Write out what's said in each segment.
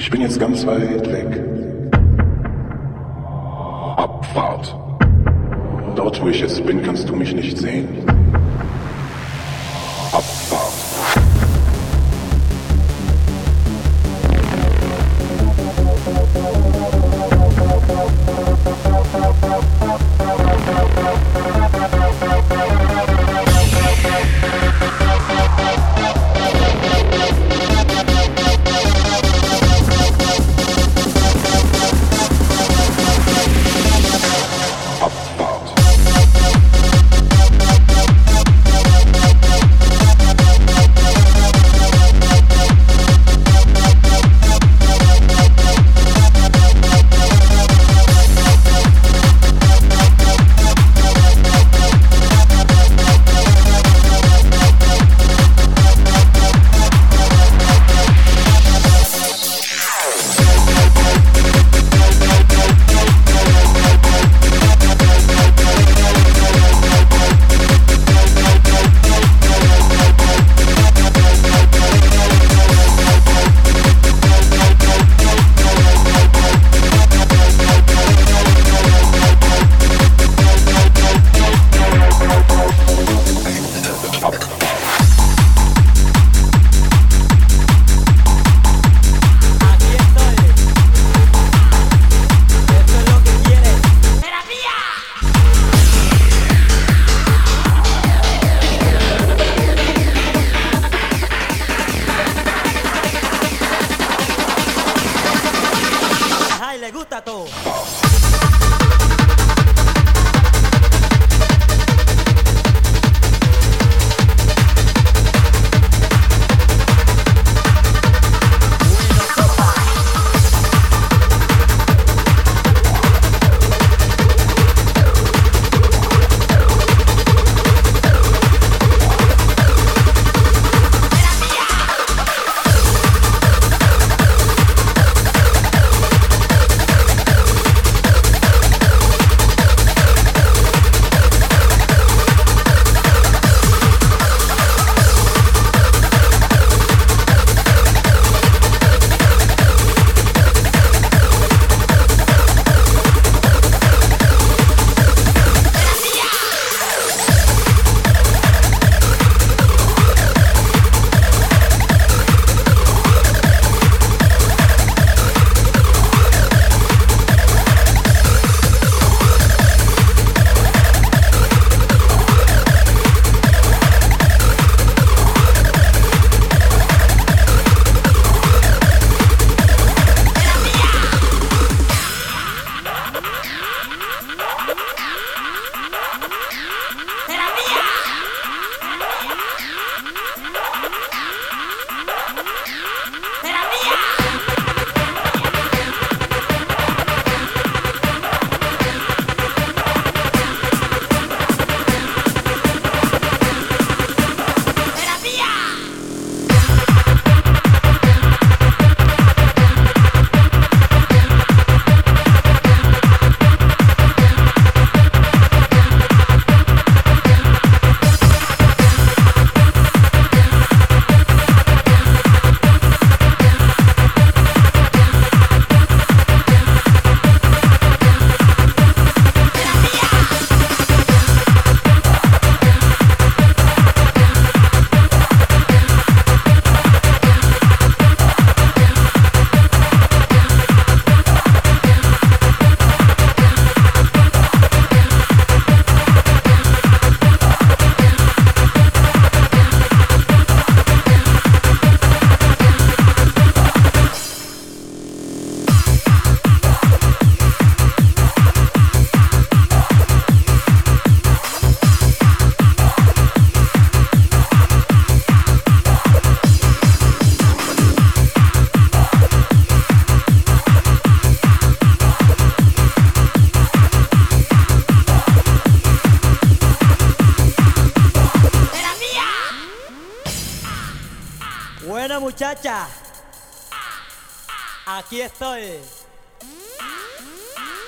Ich bin jetzt ganz weit weg. Abfahrt. Dort, wo ich jetzt bin, kannst du mich nicht sehen. Abfahrt.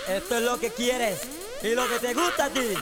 Esto es lo que quieres y lo que te gusta a ti.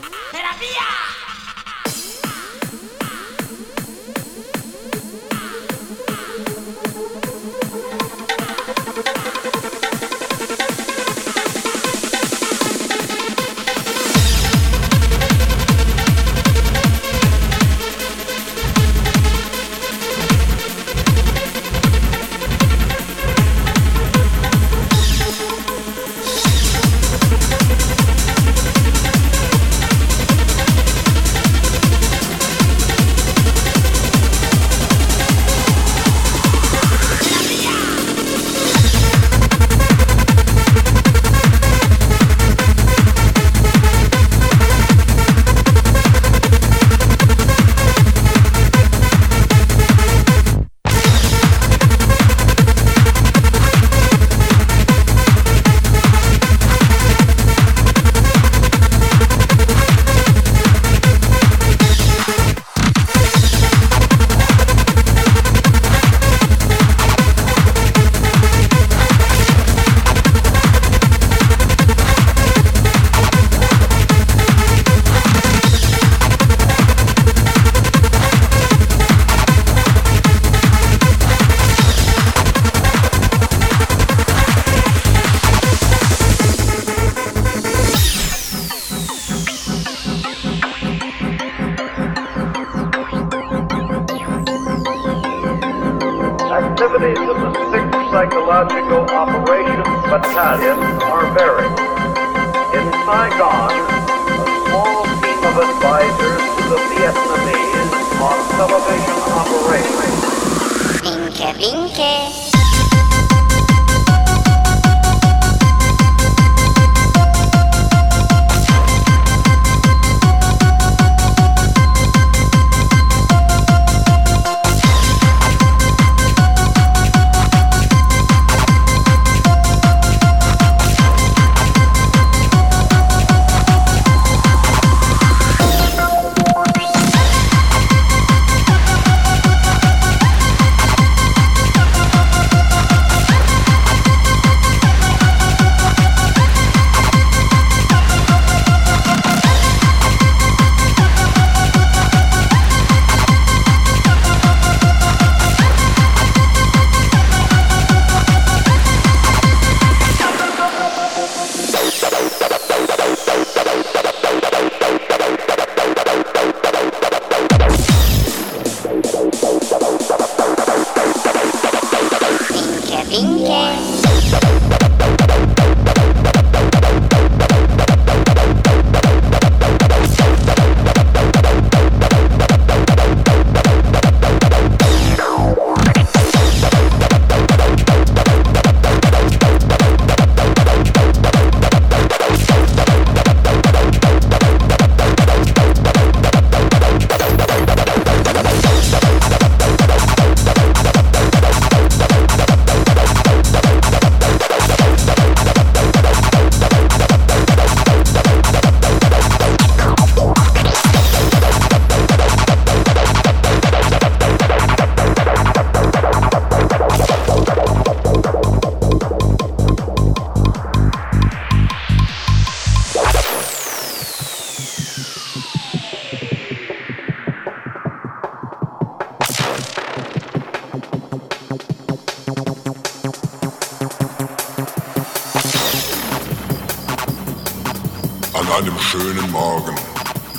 Morgen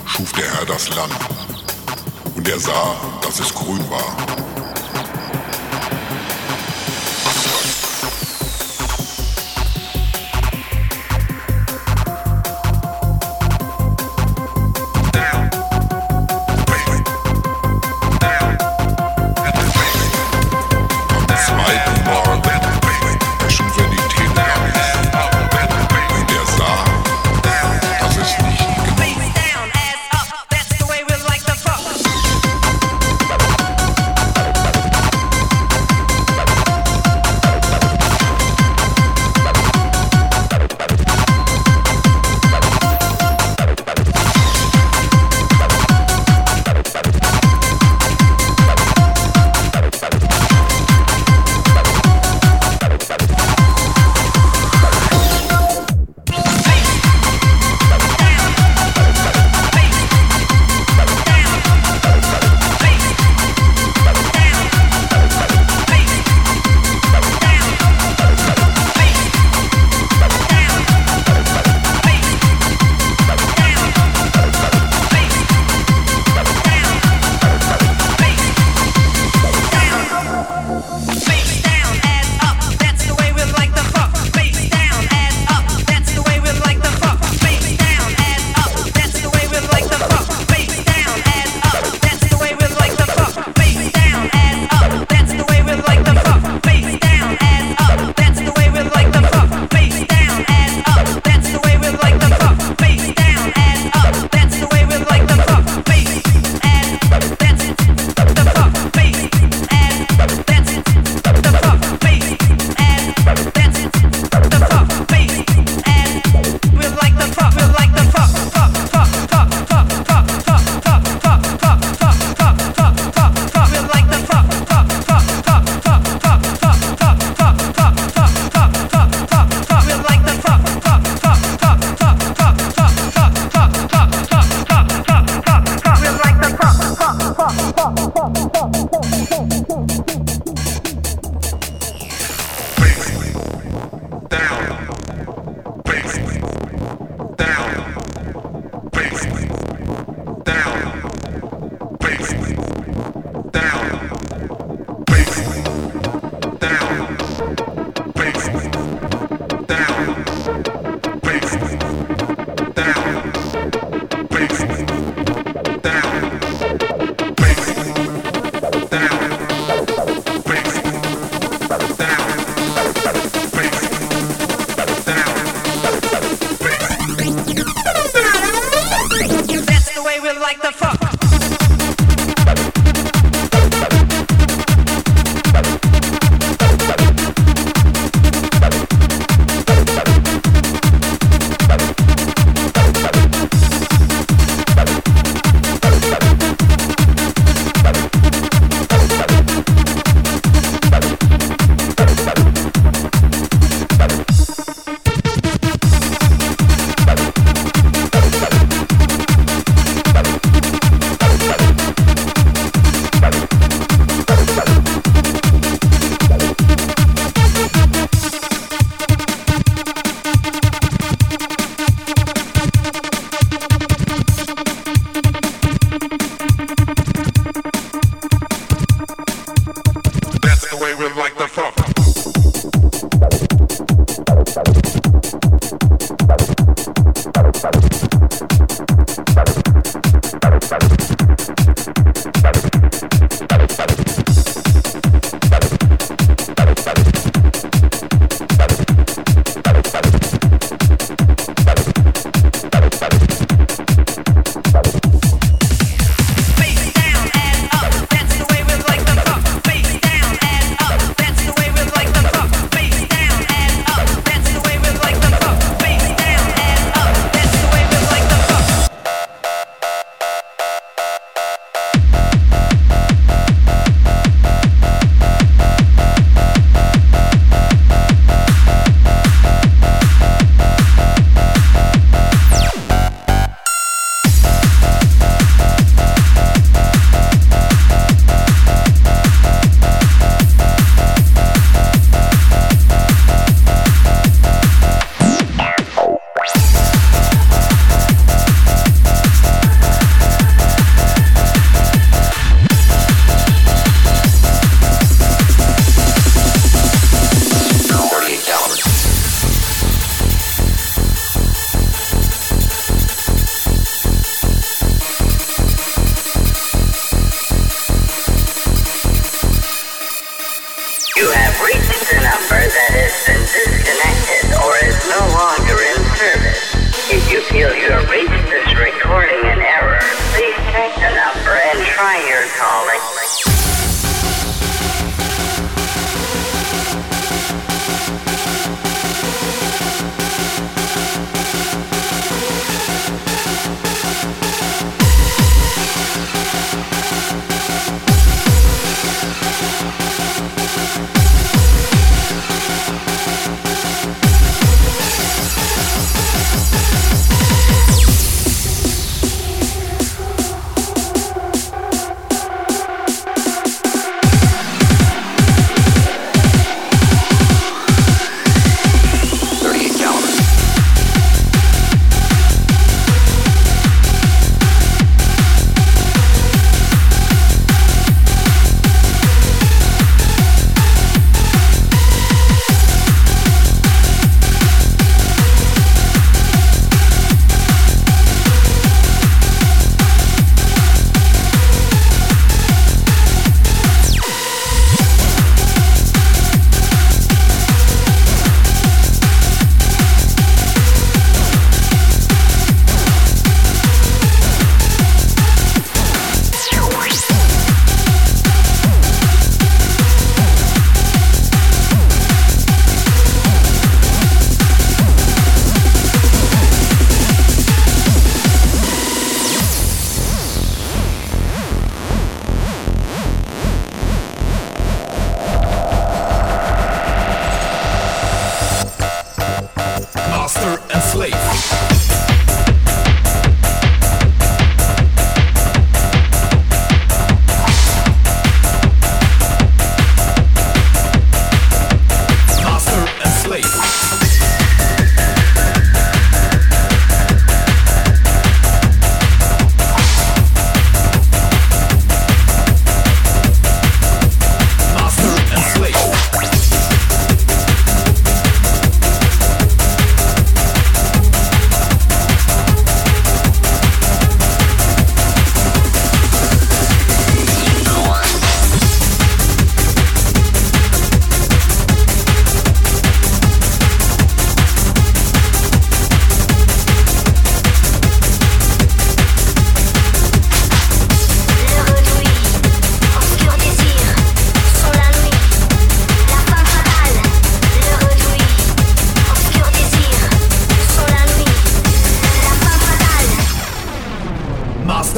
schuf der Herr das Land, und er sah, dass es grün war.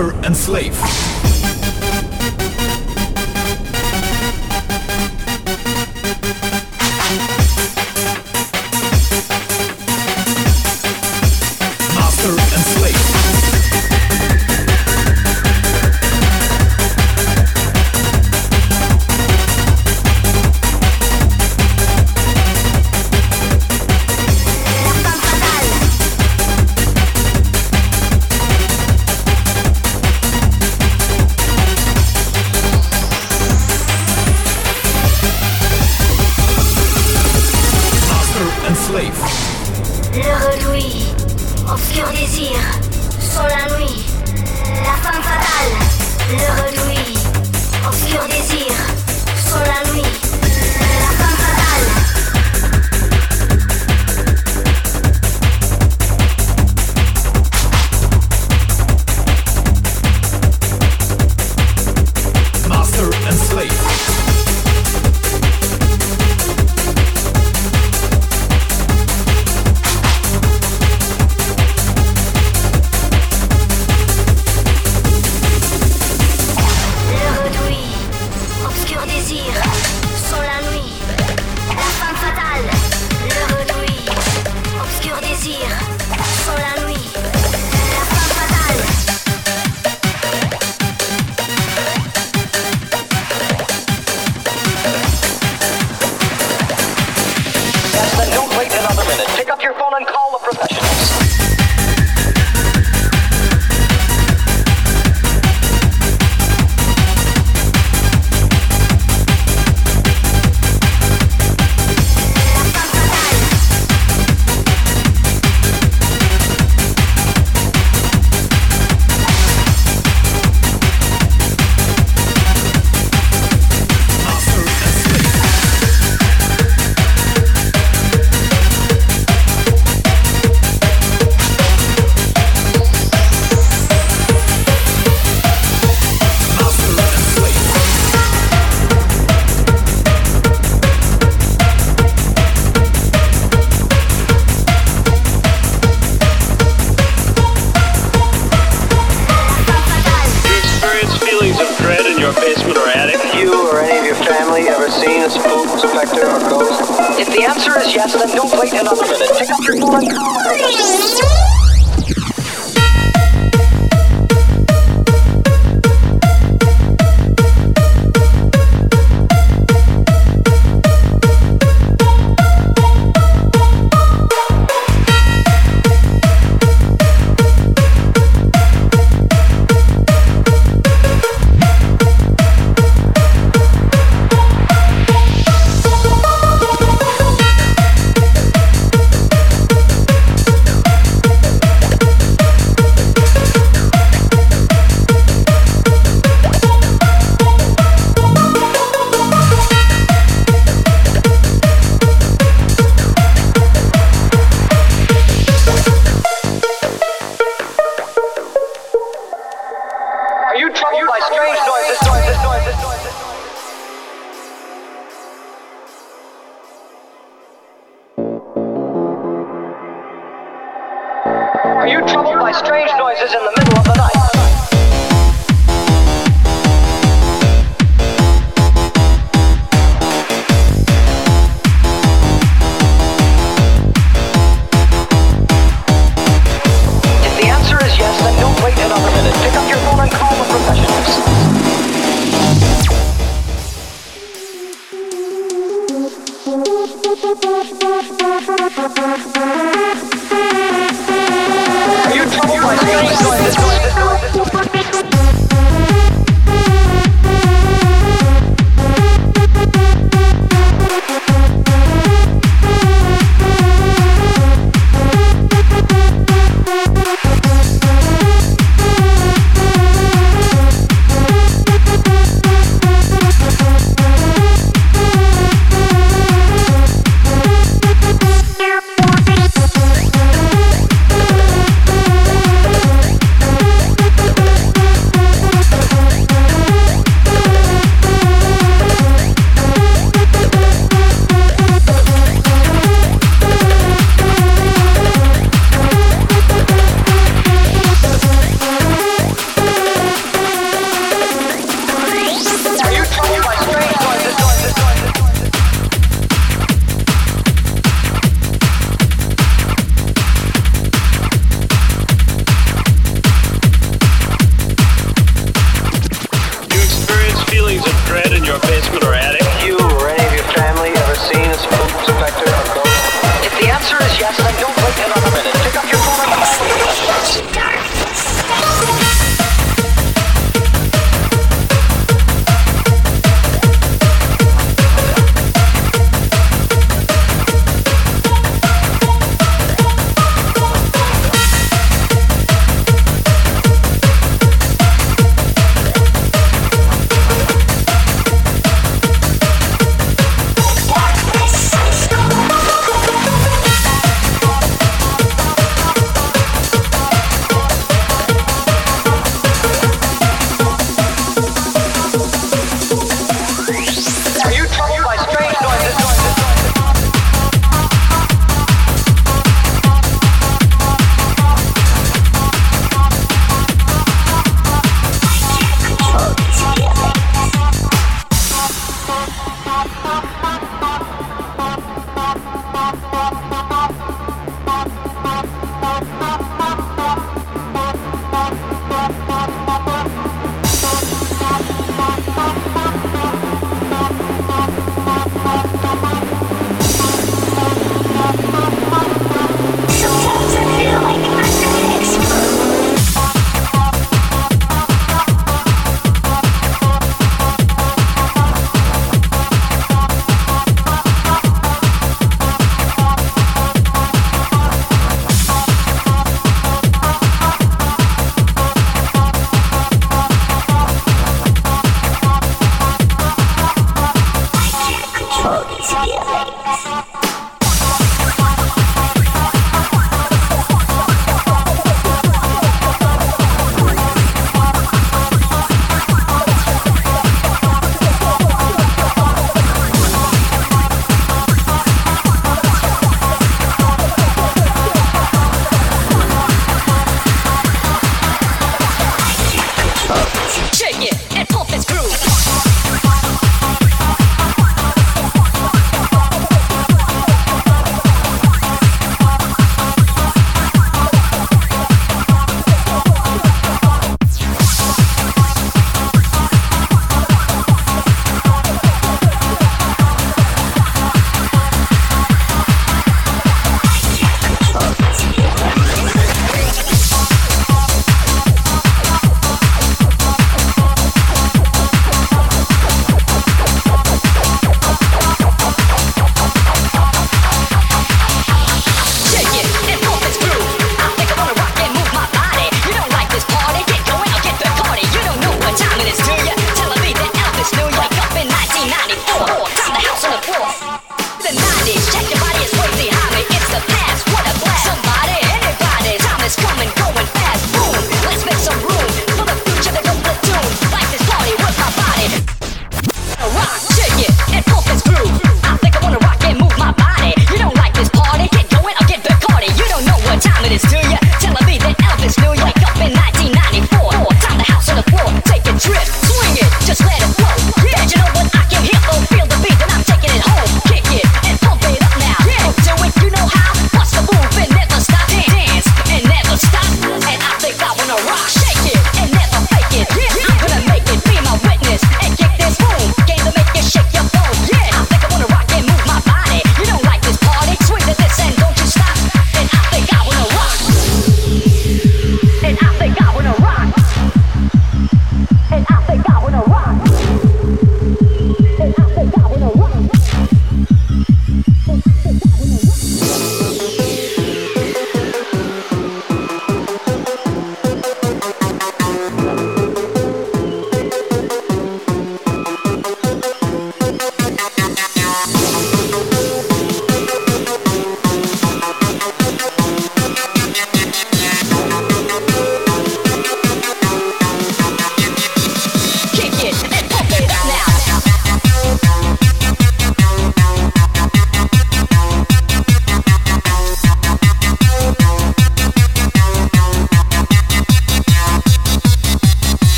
master and slave.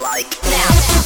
like now.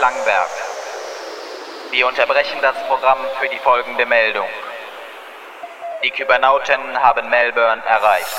Langwerk. Wir unterbrechen das Programm für die folgende Meldung. Die Kybernauten haben Melbourne erreicht.